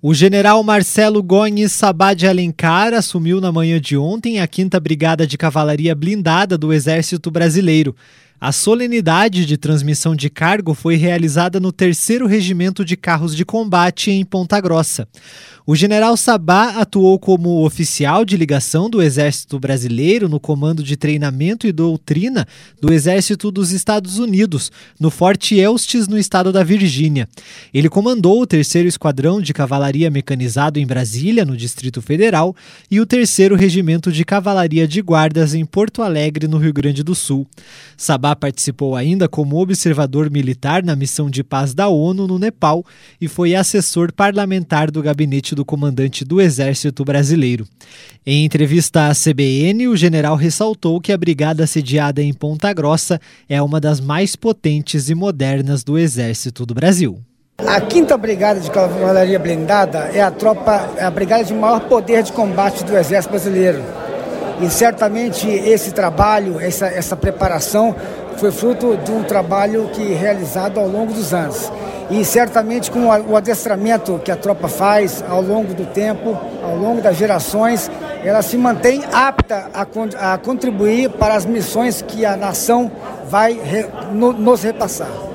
O general Marcelo Gomes Sabá de Alencar assumiu na manhã de ontem a 5 Brigada de Cavalaria Blindada do Exército Brasileiro. A solenidade de transmissão de cargo foi realizada no 3 Regimento de Carros de Combate em Ponta Grossa. O general Sabá atuou como oficial de ligação do Exército Brasileiro no Comando de Treinamento e Doutrina do Exército dos Estados Unidos, no Forte Eustis, no estado da Virgínia. Ele comandou o 3 Esquadrão de Cavalaria Mecanizado em Brasília, no Distrito Federal, e o 3 Regimento de Cavalaria de Guardas em Porto Alegre, no Rio Grande do Sul. Sabá participou ainda como observador militar na missão de paz da ONU no Nepal e foi assessor parlamentar do gabinete do comandante do Exército Brasileiro. Em entrevista à CBN, o general ressaltou que a brigada sediada em Ponta Grossa é uma das mais potentes e modernas do Exército do Brasil. A quinta brigada de cavalaria blindada é a tropa, é a brigada de maior poder de combate do Exército Brasileiro. E certamente esse trabalho, essa, essa preparação foi fruto de um trabalho que realizado ao longo dos anos e certamente com o adestramento que a tropa faz ao longo do tempo, ao longo das gerações, ela se mantém apta a, a contribuir para as missões que a nação vai re, no, nos repassar.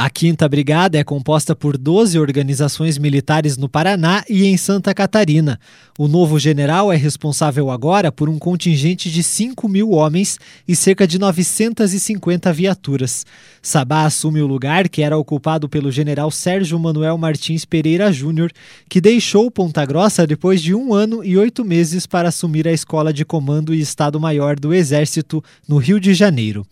A Quinta Brigada é composta por 12 organizações militares no Paraná e em Santa Catarina. O novo general é responsável agora por um contingente de 5 mil homens e cerca de 950 viaturas. Sabá assume o lugar que era ocupado pelo general Sérgio Manuel Martins Pereira Júnior, que deixou Ponta Grossa depois de um ano e oito meses para assumir a Escola de Comando e Estado-Maior do Exército no Rio de Janeiro.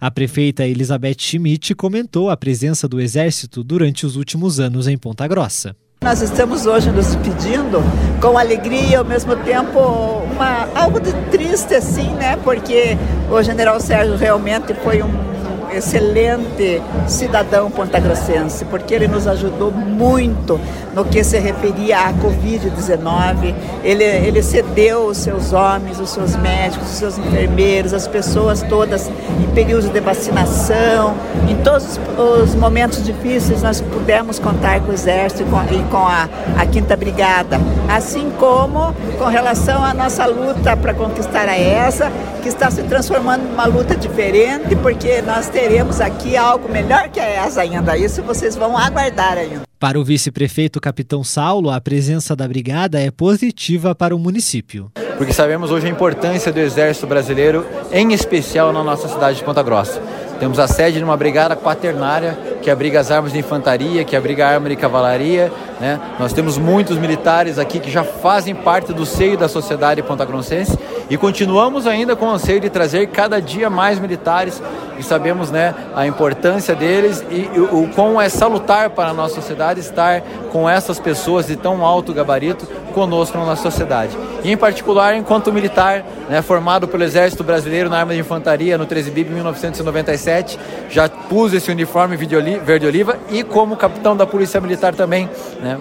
A prefeita Elizabeth Schmidt comentou a presença do Exército durante os últimos anos em Ponta Grossa. Nós estamos hoje nos despedindo com alegria e ao mesmo tempo uma, algo de triste assim, né? Porque o general Sérgio realmente foi um excelente cidadão pontagrossense, porque ele nos ajudou muito no que se referia à Covid-19. Ele, ele cedeu os seus homens, os seus médicos, os seus enfermeiros, as pessoas todas em períodos de vacinação. Em todos os momentos difíceis, nós pudemos contar com o Exército e com, e com a, a Quinta Brigada. Assim como com relação à nossa luta para conquistar a ESA, que está se transformando numa luta diferente, porque nós teremos aqui algo melhor que a ESA ainda. Isso vocês vão aguardar ainda. Para o vice-prefeito Capitão Saulo, a presença da brigada é positiva para o município. Porque sabemos hoje a importância do Exército Brasileiro, em especial na nossa cidade de Ponta Grossa. Temos a sede de uma brigada quaternária que abriga as armas de infantaria, que abriga a arma de cavalaria. Né? Nós temos muitos militares aqui que já fazem parte do seio da sociedade pontagrossense e continuamos ainda com o anseio de trazer cada dia mais militares e sabemos né, a importância deles e, o quão é salutar para a nossa sociedade estar com essas pessoas de tão alto gabarito conosco na nossa sociedade. E em particular, enquanto militar, né, formado pelo Exército Brasileiro na Arma de Infantaria no 13 BIP 1997, já pus esse uniforme verde-oliva e como capitão da Polícia Militar também. Né,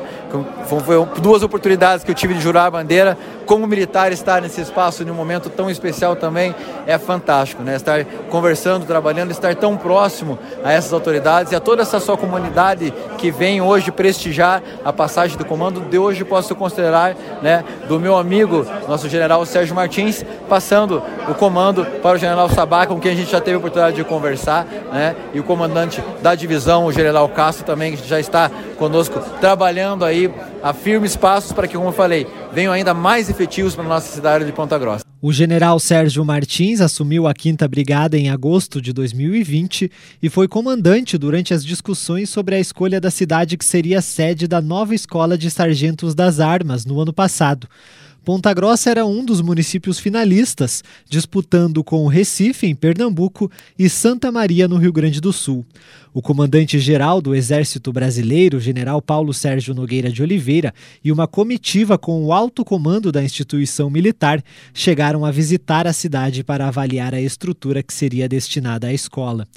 duas oportunidades que eu tive de jurar a bandeira. Como militar, estar nesse espaço num momento tão especial também é fantástico, né? Estar conversando, trabalhando, estar tão próximo a essas autoridades e a toda essa sua comunidade que vem hoje prestigiar a passagem do comando. De hoje posso considerar, né, do meu amigo, nosso general Sérgio Martins, passando o comando para o general Sabá, com quem a gente já teve a oportunidade de conversar, né? E o comandante da divisão, o general Castro, também, que já está conosco trabalhando aí a firmes passos para que, como eu falei, venham ainda mais efetivos para a nossa cidade de Ponta Grossa. O general Sérgio Martins assumiu a 5 Brigada em agosto de 2020 e foi comandante durante as discussões sobre a escolha da cidade que seria sede da nova Escola de Sargentos das Armas no ano passado. Ponta Grossa era um dos municípios finalistas, disputando com Recife, em Pernambuco, e Santa Maria, no Rio Grande do Sul. O comandante-geral do Exército Brasileiro, general Paulo Sérgio Nogueira de Oliveira, e uma comitiva com o alto comando da instituição militar chegaram a visitar a cidade para avaliar a estrutura que seria destinada à escola.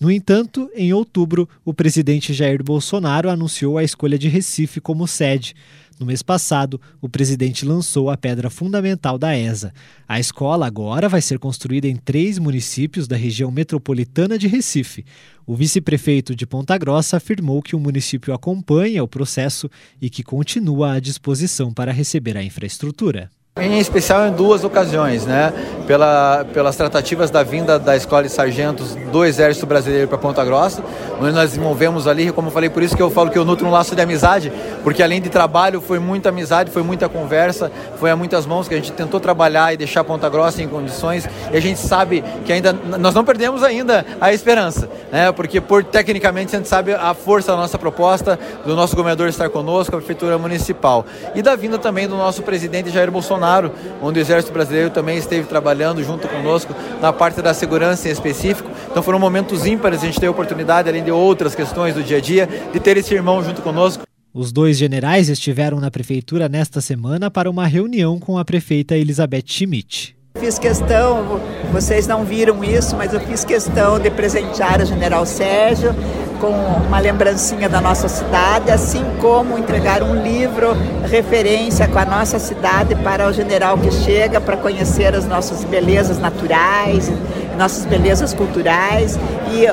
No entanto, em outubro, o presidente Jair Bolsonaro anunciou a escolha de Recife como sede. No mês passado, o presidente lançou a pedra fundamental da ESA. A escola agora vai ser construída em três municípios da região metropolitana de Recife. O vice-prefeito de Ponta Grossa afirmou que o município acompanha o processo e que continua à disposição para receber a infraestrutura. Em especial em duas ocasiões, né? Pela, pelas tratativas da vinda da Escola de Sargentos do Exército Brasileiro para Ponta Grossa, onde nós desenvolvemos ali, como eu falei, por isso que eu falo que eu nutro um laço de amizade, porque além de trabalho foi muita amizade, foi muita conversa, foi a muitas mãos que a gente tentou trabalhar e deixar Ponta Grossa em condições, e a gente sabe que ainda, nós não perdemos ainda a esperança, né? Porque por tecnicamente a gente sabe a força da nossa proposta, do nosso governador estar conosco, a Prefeitura Municipal, e da vinda também do nosso presidente Jair Bolsonaro Bolsonaro, onde o Exército Brasileiro também esteve trabalhando junto conosco na parte da segurança em específico. Então foram momentos ímpares, a gente teve a oportunidade, além de outras questões do dia a dia, de ter esse irmão junto conosco. Os dois generais estiveram na prefeitura nesta semana para uma reunião com a prefeita Elizabeth Schmidt. Fiz questão, vocês não viram isso, mas eu fiz questão de presentear o general Sérgio com uma lembrancinha da nossa cidade, assim como entregar um livro referência com a nossa cidade para o general que chega para conhecer as nossas belezas naturais, nossas belezas culturais e,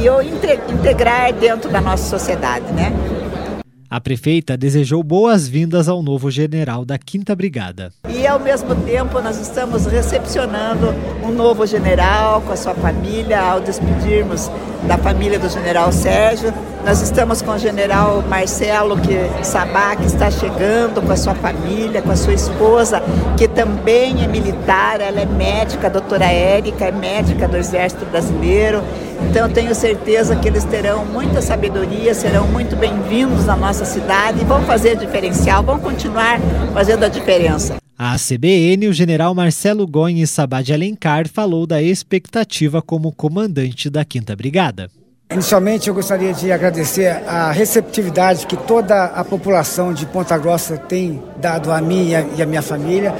e eu integrar dentro da nossa sociedade, né? A prefeita desejou boas-vindas ao novo general da 5 Brigada. E ao mesmo tempo nós estamos recepcionando um novo general com a sua família ao despedirmos da família do general Sérgio. Nós estamos com o general Marcelo que Sabá que está chegando com a sua família, com a sua esposa, que também é militar, ela é médica, a doutora Érica é médica do Exército Brasileiro. Então tenho certeza que eles terão muita sabedoria, serão muito bem-vindos na nossa cidade e vão fazer diferencial, vão continuar fazendo a diferença. A CBN, o general Marcelo Gomes Sabá de Alencar falou da expectativa como comandante da 5 Brigada. Inicialmente, eu gostaria de agradecer a receptividade que toda a população de Ponta Grossa tem dado a mim e a minha família.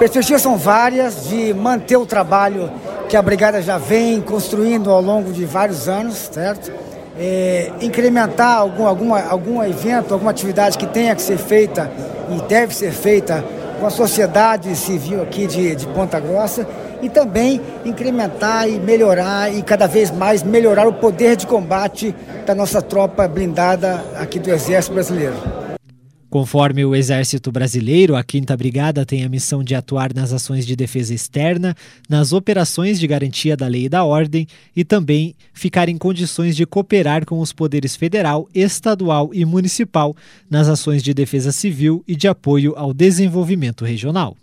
Perspectivas são várias de manter o trabalho que a Brigada já vem construindo ao longo de vários anos, certo? É, incrementar algum, alguma, algum evento, alguma atividade que tenha que ser feita e deve ser feita com a sociedade civil aqui de, de Ponta Grossa e também incrementar e melhorar e cada vez mais melhorar o poder de combate da nossa tropa blindada aqui do Exército Brasileiro. Conforme o Exército Brasileiro, a 5 Brigada tem a missão de atuar nas ações de defesa externa, nas operações de garantia da lei e da ordem e também ficar em condições de cooperar com os poderes federal, estadual e municipal nas ações de defesa civil e de apoio ao desenvolvimento regional.